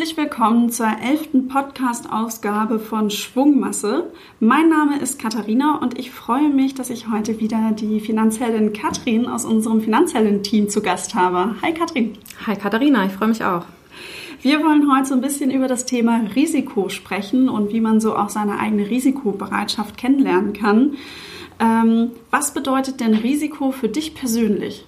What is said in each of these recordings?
Herzlich willkommen zur elften Podcast-Ausgabe von Schwungmasse. Mein Name ist Katharina und ich freue mich, dass ich heute wieder die Finanzheldin Katrin aus unserem Finanzhelden-Team zu Gast habe. Hi Katrin. Hi Katharina, ich freue mich auch. Wir wollen heute so ein bisschen über das Thema Risiko sprechen und wie man so auch seine eigene Risikobereitschaft kennenlernen kann. Ähm, was bedeutet denn Risiko für dich persönlich?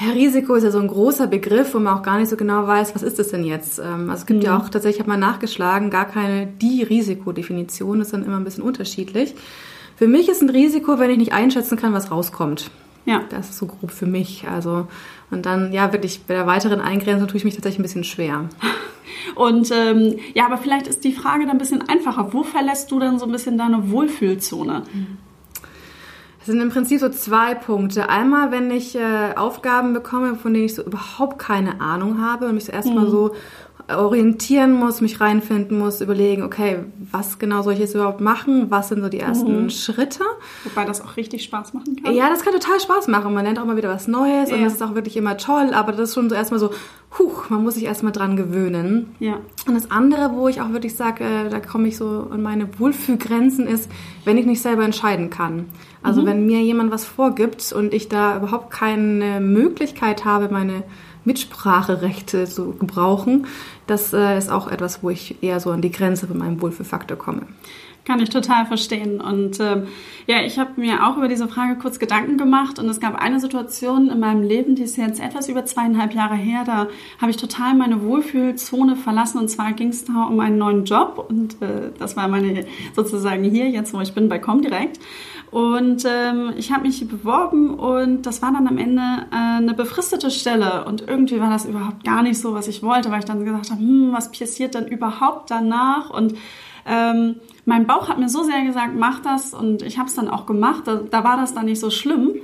Ja, Risiko ist ja so ein großer Begriff, wo man auch gar nicht so genau weiß, was ist das denn jetzt? Ähm, also es gibt mhm. ja auch tatsächlich, ich habe mal nachgeschlagen, gar keine die Risikodefinition, das ist dann immer ein bisschen unterschiedlich. Für mich ist ein Risiko, wenn ich nicht einschätzen kann, was rauskommt. Ja. Das ist so grob für mich. Also, und dann, ja, wirklich bei der weiteren Eingrenzung tue ich mich tatsächlich ein bisschen schwer. Und ähm, ja, aber vielleicht ist die Frage dann ein bisschen einfacher. Wo verlässt du dann so ein bisschen deine Wohlfühlzone? Mhm sind im Prinzip so zwei Punkte. Einmal, wenn ich äh, Aufgaben bekomme, von denen ich so überhaupt keine Ahnung habe und mich so erstmal mhm. so orientieren muss, mich reinfinden muss, überlegen, okay, was genau soll ich jetzt überhaupt machen? Was sind so die ersten mhm. Schritte? Wobei das auch richtig Spaß machen kann. Ja, das kann total Spaß machen. Man lernt auch mal wieder was Neues ja. und das ist auch wirklich immer toll, aber das ist schon so erstmal so, huch, man muss sich erstmal dran gewöhnen. Ja. Und das andere, wo ich auch wirklich sage, äh, da komme ich so an meine Wohlfühlgrenzen ist, wenn ich nicht selber entscheiden kann. Also mhm. wenn mir jemand was vorgibt und ich da überhaupt keine Möglichkeit habe, meine Mitspracherechte zu gebrauchen, das äh, ist auch etwas, wo ich eher so an die Grenze von meinem Wohlfühlfaktor komme. Kann ich total verstehen. Und äh, ja, ich habe mir auch über diese Frage kurz Gedanken gemacht und es gab eine Situation in meinem Leben, die ist jetzt etwas über zweieinhalb Jahre her. Da habe ich total meine Wohlfühlzone verlassen und zwar ging es da um einen neuen Job und äh, das war meine sozusagen hier jetzt, wo ich bin bei Comdirect. Und ähm, ich habe mich beworben und das war dann am Ende äh, eine befristete Stelle. Und irgendwie war das überhaupt gar nicht so, was ich wollte, weil ich dann gesagt habe, hm, was passiert denn überhaupt danach? Und ähm, mein Bauch hat mir so sehr gesagt, mach das und ich habe es dann auch gemacht. Da, da, war das dann nicht so schlimm.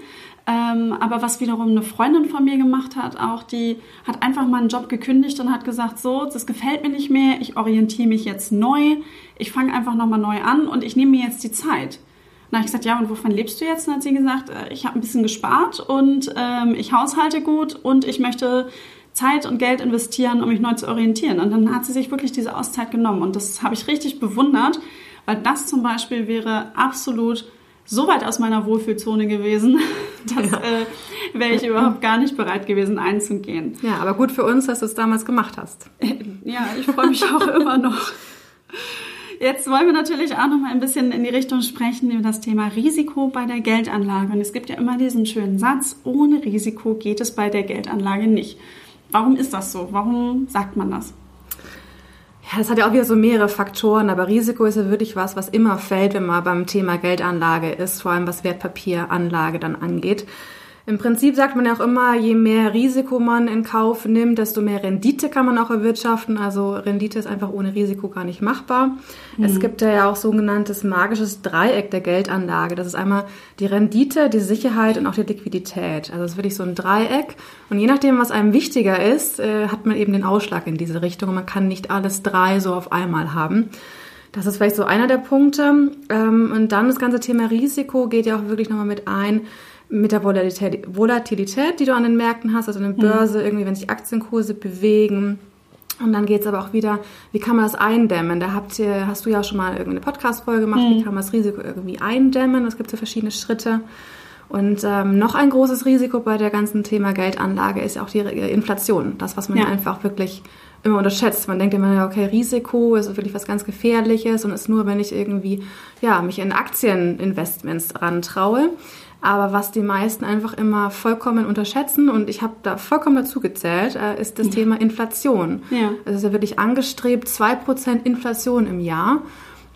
Ähm, aber was wiederum eine Freundin von mir gemacht hat, auch die hat einfach mal einen Job gekündigt und hat gesagt, so, das gefällt mir nicht mehr, ich orientiere mich jetzt neu, ich fange einfach nochmal neu an und ich nehme mir jetzt die Zeit. Dann habe ich gesagt, ja, und wovon lebst du jetzt? Und hat sie gesagt, äh, ich habe ein bisschen gespart und ähm, ich haushalte gut und ich möchte Zeit und Geld investieren, um mich neu zu orientieren. Und dann hat sie sich wirklich diese Auszeit genommen. Und das habe ich richtig bewundert, weil das zum Beispiel wäre absolut so weit aus meiner Wohlfühlzone gewesen, dass ja. äh, wäre ich überhaupt gar nicht bereit gewesen einzugehen. Ja, aber gut für uns, dass du es damals gemacht hast. Ja, ich freue mich auch immer noch. Jetzt wollen wir natürlich auch noch mal ein bisschen in die Richtung sprechen über das Thema Risiko bei der Geldanlage. Und es gibt ja immer diesen schönen Satz, ohne Risiko geht es bei der Geldanlage nicht. Warum ist das so? Warum sagt man das? Ja, das hat ja auch wieder so mehrere Faktoren, aber Risiko ist ja wirklich was, was immer fällt, wenn man beim Thema Geldanlage ist, vor allem was Wertpapieranlage dann angeht. Im Prinzip sagt man ja auch immer, je mehr Risiko man in Kauf nimmt, desto mehr Rendite kann man auch erwirtschaften. Also Rendite ist einfach ohne Risiko gar nicht machbar. Mhm. Es gibt ja auch sogenanntes magisches Dreieck der Geldanlage. Das ist einmal die Rendite, die Sicherheit und auch die Liquidität. Also es ist wirklich so ein Dreieck. Und je nachdem, was einem wichtiger ist, äh, hat man eben den Ausschlag in diese Richtung. Und man kann nicht alles drei so auf einmal haben. Das ist vielleicht so einer der Punkte. Ähm, und dann das ganze Thema Risiko geht ja auch wirklich nochmal mit ein mit der Volatilität, Volatilität, die du an den Märkten hast, also an der Börse, mhm. irgendwie, wenn sich Aktienkurse bewegen. Und dann geht es aber auch wieder, wie kann man das eindämmen? Da habt ihr, hast du ja schon mal irgendeine Podcast-Folge gemacht, mhm. wie kann man das Risiko irgendwie eindämmen? Es gibt ja verschiedene Schritte. Und ähm, noch ein großes Risiko bei der ganzen Thema Geldanlage ist ja auch die Inflation. Das, was man ja. einfach wirklich immer unterschätzt. Man denkt immer, okay, Risiko ist wirklich was ganz Gefährliches und ist nur, wenn ich irgendwie ja, mich in Aktieninvestments rantraue. Aber was die meisten einfach immer vollkommen unterschätzen, und ich habe da vollkommen dazu gezählt, äh, ist das ja. Thema Inflation. Ja. Es ist ja wirklich angestrebt, 2% Inflation im Jahr.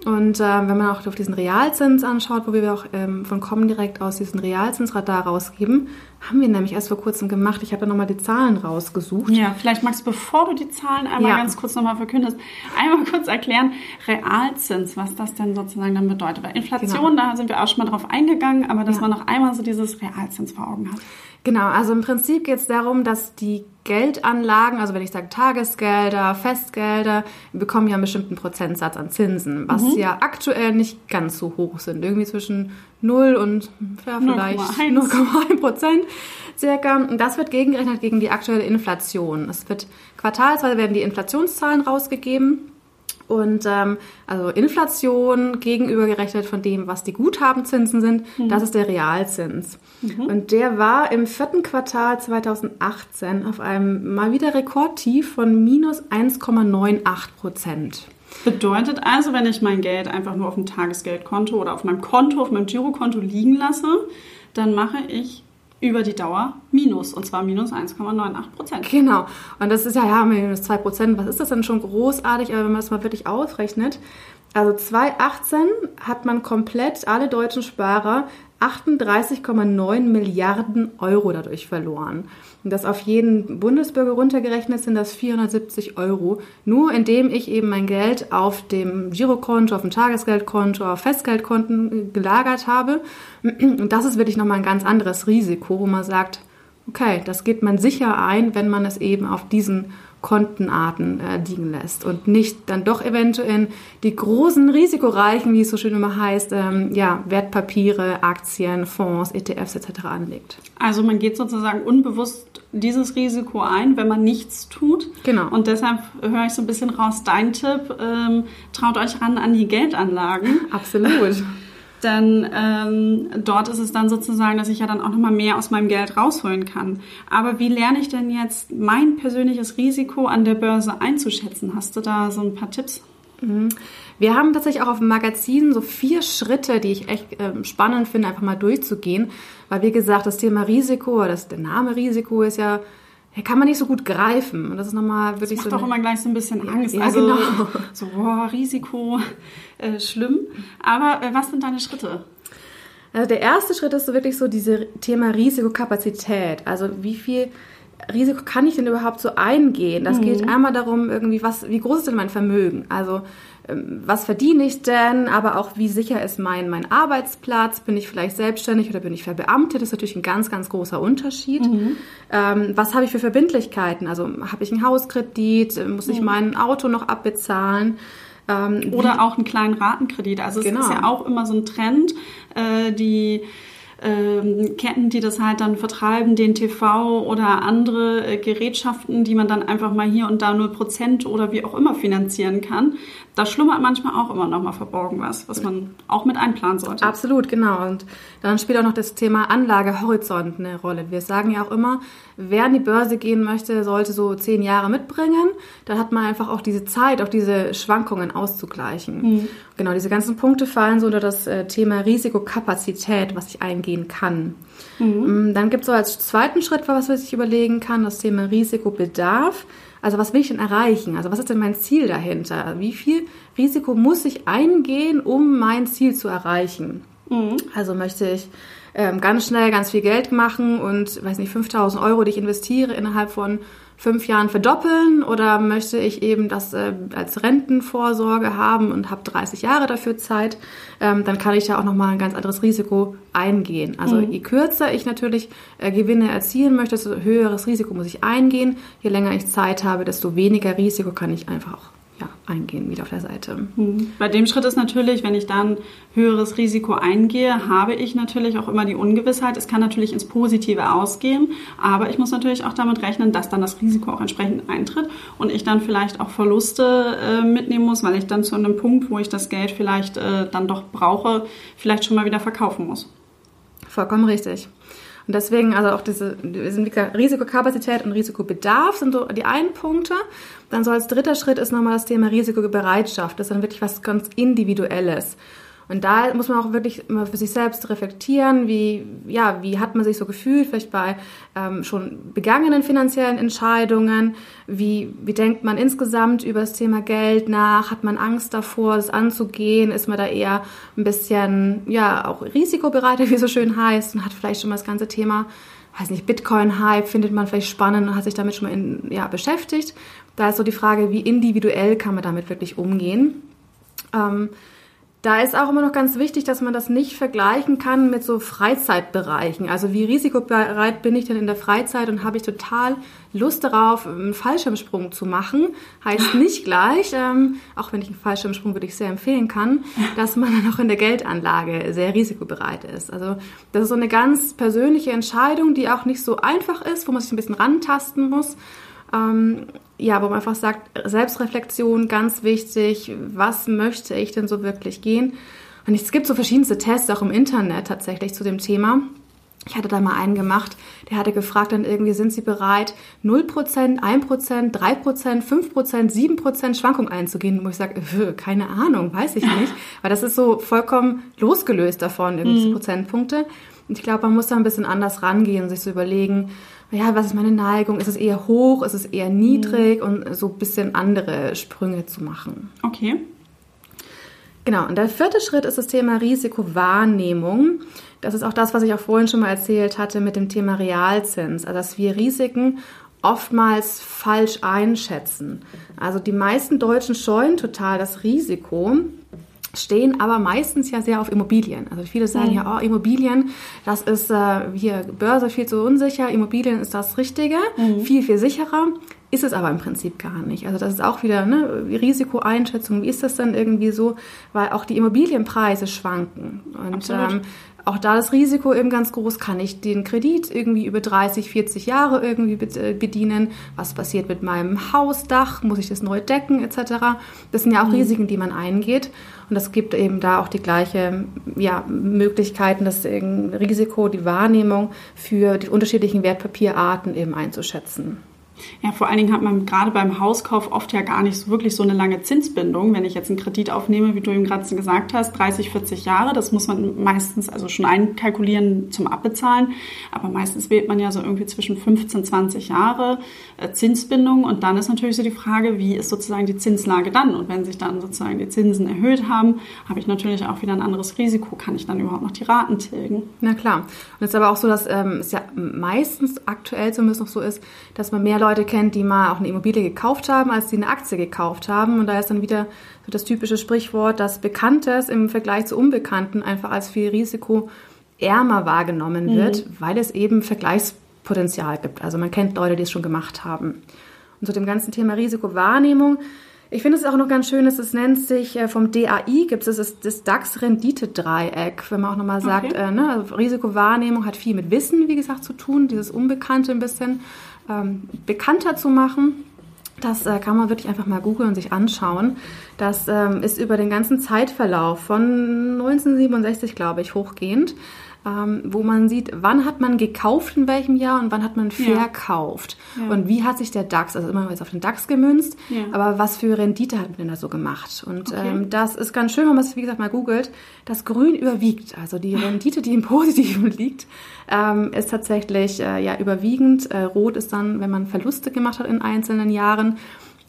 Und äh, wenn man auch auf diesen Realzins anschaut, wo wir auch ähm, von Comdirect aus diesen Realzinsradar rausgeben, haben wir nämlich erst vor kurzem gemacht. Ich habe da nochmal die Zahlen rausgesucht. Ja, vielleicht magst du, bevor du die Zahlen einmal ja. ganz kurz nochmal verkündest, einmal kurz erklären, Realzins, was das denn sozusagen dann bedeutet. Weil Inflation, genau. da sind wir auch schon mal drauf eingegangen, aber dass ja. man noch einmal so dieses Realzins vor Augen hat. Genau, also im Prinzip geht es darum, dass die Geldanlagen, also wenn ich sage Tagesgelder, Festgelder, bekommen ja einen bestimmten Prozentsatz an Zinsen, was mhm. ja aktuell nicht ganz so hoch sind. Irgendwie zwischen 0 und ja, vielleicht 0,1 Prozent. circa. Und das wird gegengerechnet gegen die aktuelle Inflation. Es wird quartalsweise werden die Inflationszahlen rausgegeben. Und ähm, also Inflation gegenübergerechnet von dem, was die Guthabenzinsen sind, mhm. das ist der Realzins. Mhm. Und der war im vierten Quartal 2018 auf einem mal wieder Rekordtief von minus 1,98 Prozent. Bedeutet also, wenn ich mein Geld einfach nur auf dem Tagesgeldkonto oder auf meinem Konto, auf meinem Girokonto liegen lasse, dann mache ich über die Dauer minus und zwar minus 1,98 Prozent. Genau. Und das ist ja, ja, minus 2 Prozent. Was ist das denn schon großartig? Aber wenn man das mal wirklich ausrechnet, also 2018 hat man komplett alle deutschen Sparer 38,9 Milliarden Euro dadurch verloren. Und das auf jeden Bundesbürger runtergerechnet sind das 470 Euro. Nur indem ich eben mein Geld auf dem Girokonto, auf dem Tagesgeldkonto, auf Festgeldkonten gelagert habe. Und das ist wirklich nochmal ein ganz anderes Risiko, wo man sagt, okay, das geht man sicher ein, wenn man es eben auf diesen Kontenarten äh, liegen lässt und nicht dann doch eventuell die großen risikoreichen, wie es so schön immer heißt, ähm, ja, Wertpapiere, Aktien, Fonds, ETFs etc. anlegt. Also man geht sozusagen unbewusst dieses Risiko ein, wenn man nichts tut. Genau. Und deshalb höre ich so ein bisschen raus, dein Tipp, ähm, traut euch ran an die Geldanlagen. Absolut. Denn ähm, dort ist es dann sozusagen, dass ich ja dann auch nochmal mehr aus meinem Geld rausholen kann. Aber wie lerne ich denn jetzt mein persönliches Risiko an der Börse einzuschätzen? Hast du da so ein paar Tipps? Mhm. Wir haben tatsächlich auch auf dem Magazin so vier Schritte, die ich echt äh, spannend finde, einfach mal durchzugehen. Weil, wie gesagt, das Thema Risiko, das, der Name Risiko ist ja kann man nicht so gut greifen. Und das ist nochmal wirklich das macht so. doch immer gleich so ein bisschen Angst. Ja, also, genau. So, boah, Risiko, äh, schlimm. Aber äh, was sind deine Schritte? Also der erste Schritt ist so wirklich so dieses Thema Risikokapazität. Also wie viel Risiko kann ich denn überhaupt so eingehen? Das mhm. geht einmal darum, irgendwie, was, wie groß ist denn mein Vermögen? Also was verdiene ich denn, aber auch wie sicher ist mein, mein Arbeitsplatz, bin ich vielleicht selbstständig oder bin ich verbeamtet, das ist natürlich ein ganz, ganz großer Unterschied. Mhm. Ähm, was habe ich für Verbindlichkeiten, also habe ich einen Hauskredit, muss ich mhm. mein Auto noch abbezahlen, ähm, oder auch einen kleinen Ratenkredit. Also es genau. ist ja auch immer so ein Trend, äh, die ähm, Ketten, die das halt dann vertreiben, den TV oder andere äh, Gerätschaften, die man dann einfach mal hier und da 0% oder wie auch immer finanzieren kann. Da schlummert manchmal auch immer noch mal verborgen was, was man auch mit einplanen sollte. Absolut, genau. Und dann spielt auch noch das Thema Anlagehorizont eine Rolle. Wir sagen ja auch immer, wer an die Börse gehen möchte, sollte so zehn Jahre mitbringen. Dann hat man einfach auch diese Zeit, auch diese Schwankungen auszugleichen. Mhm. Genau, diese ganzen Punkte fallen so unter das äh, Thema Risikokapazität, was ich eingehen kann. Mhm. Mm, dann gibt es so als zweiten Schritt, was man sich überlegen kann, das Thema Risikobedarf. Also was will ich denn erreichen? Also was ist denn mein Ziel dahinter? Wie viel Risiko muss ich eingehen, um mein Ziel zu erreichen? Mhm. Also möchte ich ähm, ganz schnell ganz viel Geld machen und, weiß nicht, 5000 Euro, die ich investiere, innerhalb von fünf Jahren verdoppeln oder möchte ich eben das äh, als Rentenvorsorge haben und habe 30 Jahre dafür Zeit, ähm, dann kann ich da auch nochmal ein ganz anderes Risiko eingehen. Also mhm. je kürzer ich natürlich äh, Gewinne erzielen möchte, desto höheres Risiko muss ich eingehen. Je länger ich Zeit habe, desto weniger Risiko kann ich einfach auch ja, eingehen wieder auf der Seite. Mhm. Bei dem Schritt ist natürlich, wenn ich dann höheres Risiko eingehe, habe ich natürlich auch immer die Ungewissheit. Es kann natürlich ins Positive ausgehen, aber ich muss natürlich auch damit rechnen, dass dann das Risiko auch entsprechend eintritt und ich dann vielleicht auch Verluste äh, mitnehmen muss, weil ich dann zu einem Punkt, wo ich das Geld vielleicht äh, dann doch brauche, vielleicht schon mal wieder verkaufen muss. Vollkommen richtig. Und deswegen, also auch diese Risikokapazität und Risikobedarf sind so die einen Punkte. Dann so als dritter Schritt ist nochmal das Thema Risikobereitschaft. Das ist dann wirklich was ganz Individuelles. Und da muss man auch wirklich immer für sich selbst reflektieren, wie, ja, wie hat man sich so gefühlt, vielleicht bei ähm, schon begangenen finanziellen Entscheidungen, wie, wie denkt man insgesamt über das Thema Geld nach, hat man Angst davor, das anzugehen, ist man da eher ein bisschen, ja, auch risikobereiter, wie es so schön heißt, und hat vielleicht schon mal das ganze Thema weiß nicht, Bitcoin-Hype findet man vielleicht spannend und hat sich damit schon mal in, ja, beschäftigt. Da ist so die Frage, wie individuell kann man damit wirklich umgehen. Ähm, Da ist auch immer noch ganz wichtig, dass man das nicht vergleichen kann mit so Freizeitbereichen. Also wie risikobereit bin ich denn in der Freizeit und habe ich total Lust darauf, einen Fallschirmsprung zu machen. Heißt nicht gleich, ähm, auch wenn ich einen Fallschirmsprung wirklich sehr empfehlen kann, dass man dann auch in der Geldanlage sehr risikobereit ist. Also das ist so eine ganz persönliche Entscheidung, die auch nicht so einfach ist, wo man sich ein bisschen rantasten muss. Ähm, ja, wo man einfach sagt, Selbstreflexion ganz wichtig. Was möchte ich denn so wirklich gehen? Und es gibt so verschiedenste Tests auch im Internet tatsächlich zu dem Thema. Ich hatte da mal einen gemacht, der hatte gefragt dann irgendwie, sind Sie bereit, 0%, 1%, 3%, 5%, 7% Schwankung einzugehen? Wo ich sage, äh, keine Ahnung, weiß ich nicht. Weil das ist so vollkommen losgelöst davon, irgendwie mhm. Prozentpunkte. Und ich glaube, man muss da ein bisschen anders rangehen und sich so überlegen, ja, was ist meine Neigung? Ist es eher hoch? Ist es eher niedrig? Mhm. Und so ein bisschen andere Sprünge zu machen. Okay. Genau, und der vierte Schritt ist das Thema Risikowahrnehmung. Das ist auch das, was ich auch vorhin schon mal erzählt hatte mit dem Thema Realzins. Also, dass wir Risiken oftmals falsch einschätzen. Also die meisten Deutschen scheuen total das Risiko, stehen aber meistens ja sehr auf Immobilien. Also viele sagen mhm. ja, oh, Immobilien, das ist äh, hier Börse viel zu unsicher, Immobilien ist das Richtige, mhm. viel, viel sicherer. Ist es aber im Prinzip gar nicht. Also das ist auch wieder ne, Risikoeinschätzung. Wie ist das dann irgendwie so? Weil auch die Immobilienpreise schwanken. Und ähm, auch da das Risiko eben ganz groß, kann ich den Kredit irgendwie über 30, 40 Jahre irgendwie äh, bedienen? Was passiert mit meinem Hausdach? Muss ich das neu decken etc.? Das sind ja auch mhm. Risiken, die man eingeht. Und es gibt eben da auch die gleiche ja, Möglichkeiten, das Risiko, die Wahrnehmung für die unterschiedlichen Wertpapierarten eben einzuschätzen. Ja, vor allen Dingen hat man gerade beim Hauskauf oft ja gar nicht wirklich so eine lange Zinsbindung. Wenn ich jetzt einen Kredit aufnehme, wie du ihm gerade gesagt hast, 30, 40 Jahre, das muss man meistens also schon einkalkulieren zum Abbezahlen. Aber meistens wählt man ja so irgendwie zwischen 15, 20 Jahre äh, Zinsbindung. Und dann ist natürlich so die Frage, wie ist sozusagen die Zinslage dann? Und wenn sich dann sozusagen die Zinsen erhöht haben, habe ich natürlich auch wieder ein anderes Risiko. Kann ich dann überhaupt noch die Raten tilgen? Na klar. Und es ist aber auch so, dass ähm, es ja meistens aktuell zumindest noch so ist, dass man mehr Leute Leute kennt, die mal auch eine Immobilie gekauft haben, als die eine Aktie gekauft haben. Und da ist dann wieder so das typische Sprichwort, dass Bekanntes im Vergleich zu Unbekannten einfach als viel risikoärmer wahrgenommen mhm. wird, weil es eben Vergleichspotenzial gibt. Also man kennt Leute, die es schon gemacht haben. Und zu dem ganzen Thema Risikowahrnehmung ich finde es auch noch ganz schön, dass es nennt sich äh, vom DAI gibt es das, das DAX-Rendite-Dreieck, wenn man auch nochmal sagt, okay. äh, ne, also Risikowahrnehmung hat viel mit Wissen, wie gesagt, zu tun, dieses Unbekannte ein bisschen ähm, bekannter zu machen. Das äh, kann man wirklich einfach mal googeln und sich anschauen. Das ähm, ist über den ganzen Zeitverlauf von 1967, glaube ich, hochgehend ähm, wo man sieht, wann hat man gekauft in welchem Jahr und wann hat man verkauft. Ja. Und wie hat sich der DAX, also immer jetzt auf den DAX gemünzt, ja. aber was für Rendite hat man denn da so gemacht? Und okay. ähm, das ist ganz schön, wenn man es, wie gesagt, mal googelt. Das Grün überwiegt, also die Rendite, die im Positiven liegt, ähm, ist tatsächlich äh, ja überwiegend. Äh, Rot ist dann, wenn man Verluste gemacht hat in einzelnen Jahren.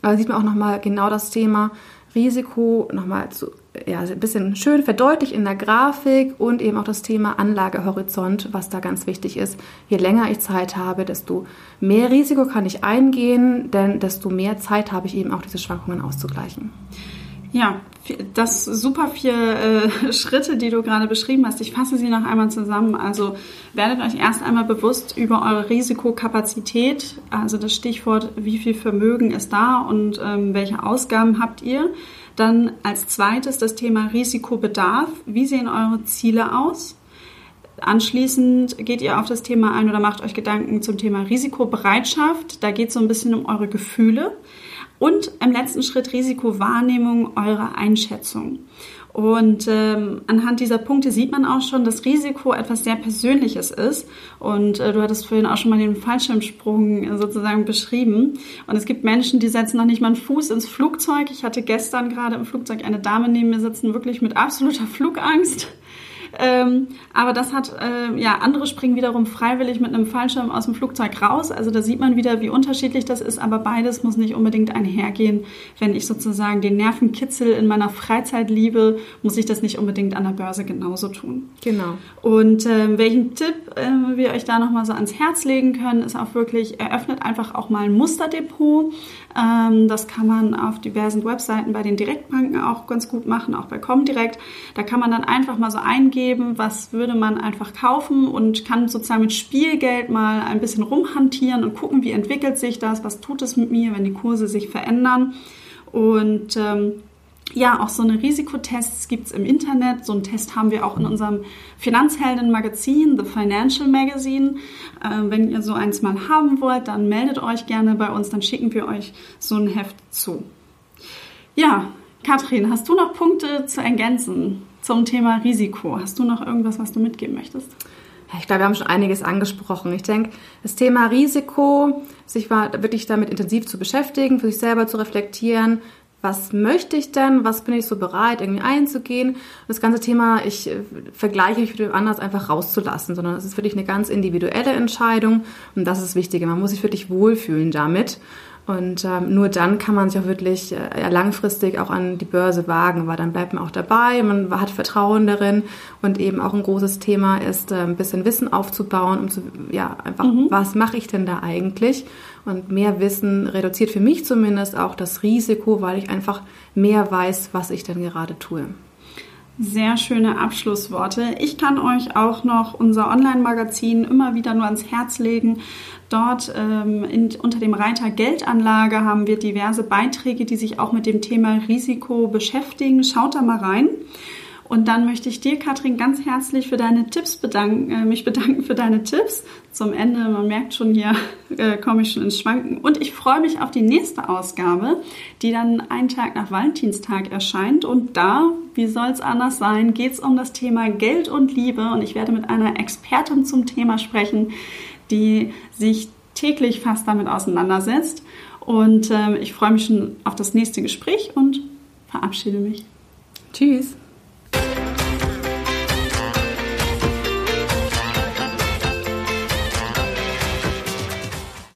Aber sieht man auch nochmal genau das Thema Risiko nochmal zu ja, ein bisschen schön verdeutlicht in der Grafik und eben auch das Thema Anlagehorizont, was da ganz wichtig ist. Je länger ich Zeit habe, desto mehr Risiko kann ich eingehen, denn desto mehr Zeit habe ich eben auch diese Schwankungen auszugleichen. Ja, das super vier äh, Schritte, die du gerade beschrieben hast. Ich fasse sie noch einmal zusammen. Also werdet euch erst einmal bewusst über eure Risikokapazität, also das Stichwort, wie viel Vermögen ist da und ähm, welche Ausgaben habt ihr. Dann als zweites das Thema Risikobedarf. Wie sehen eure Ziele aus? Anschließend geht ihr auf das Thema ein oder macht euch Gedanken zum Thema Risikobereitschaft. Da geht es so ein bisschen um eure Gefühle. Und im letzten Schritt Risikowahrnehmung eurer Einschätzung. Und ähm, anhand dieser Punkte sieht man auch schon, dass Risiko etwas sehr Persönliches ist. Und äh, du hattest vorhin auch schon mal den Fallschirmsprung äh, sozusagen beschrieben. Und es gibt Menschen, die setzen noch nicht mal einen Fuß ins Flugzeug. Ich hatte gestern gerade im Flugzeug eine Dame neben mir sitzen, wirklich mit absoluter Flugangst. Ähm, aber das hat, äh, ja, andere springen wiederum freiwillig mit einem Fallschirm aus dem Flugzeug raus. Also da sieht man wieder, wie unterschiedlich das ist. Aber beides muss nicht unbedingt einhergehen. Wenn ich sozusagen den Nervenkitzel in meiner Freizeit liebe, muss ich das nicht unbedingt an der Börse genauso tun. Genau. Und äh, welchen Tipp äh, wir euch da nochmal so ans Herz legen können, ist auch wirklich, eröffnet einfach auch mal ein Musterdepot. Ähm, das kann man auf diversen Webseiten bei den Direktbanken auch ganz gut machen, auch bei Comdirect. Da kann man dann einfach mal so eingeben, was würde man einfach kaufen und kann sozusagen mit Spielgeld mal ein bisschen rumhantieren und gucken, wie entwickelt sich das, was tut es mit mir, wenn die Kurse sich verändern. Und ähm, ja, auch so eine Risikotests gibt es im Internet. So einen Test haben wir auch in unserem Finanzhelden-Magazin, The Financial Magazine. Äh, wenn ihr so eins mal haben wollt, dann meldet euch gerne bei uns, dann schicken wir euch so ein Heft zu. Ja, Katrin, hast du noch Punkte zu ergänzen zum Thema Risiko? Hast du noch irgendwas, was du mitgeben möchtest? Ich glaube, wir haben schon einiges angesprochen. Ich denke, das Thema Risiko, sich wirklich damit intensiv zu beschäftigen, für sich selber zu reflektieren, was möchte ich denn, was bin ich so bereit, irgendwie einzugehen. Und das ganze Thema, ich äh, vergleiche mich mit dem anders einfach rauszulassen, sondern es ist wirklich eine ganz individuelle Entscheidung und das ist das Wichtige. Man muss sich wirklich wohlfühlen damit. Und ähm, nur dann kann man sich auch wirklich äh, langfristig auch an die Börse wagen, weil dann bleibt man auch dabei, man hat Vertrauen darin und eben auch ein großes Thema ist, äh, ein bisschen Wissen aufzubauen, um zu, ja, einfach, mhm. was mache ich denn da eigentlich? Und mehr Wissen reduziert für mich zumindest auch das Risiko, weil ich einfach mehr weiß, was ich denn gerade tue. Sehr schöne Abschlussworte. Ich kann euch auch noch unser Online-Magazin immer wieder nur ans Herz legen. Dort ähm, in, unter dem Reiter Geldanlage haben wir diverse Beiträge, die sich auch mit dem Thema Risiko beschäftigen. Schaut da mal rein. Und dann möchte ich dir, Katrin, ganz herzlich für deine Tipps bedanken, äh, mich bedanken für deine Tipps. Zum Ende, man merkt schon, hier äh, komme ich schon ins Schwanken. Und ich freue mich auf die nächste Ausgabe, die dann einen Tag nach Valentinstag erscheint. Und da, wie soll es anders sein, geht es um das Thema Geld und Liebe. Und ich werde mit einer Expertin zum Thema sprechen, die sich täglich fast damit auseinandersetzt. Und äh, ich freue mich schon auf das nächste Gespräch und verabschiede mich. Tschüss.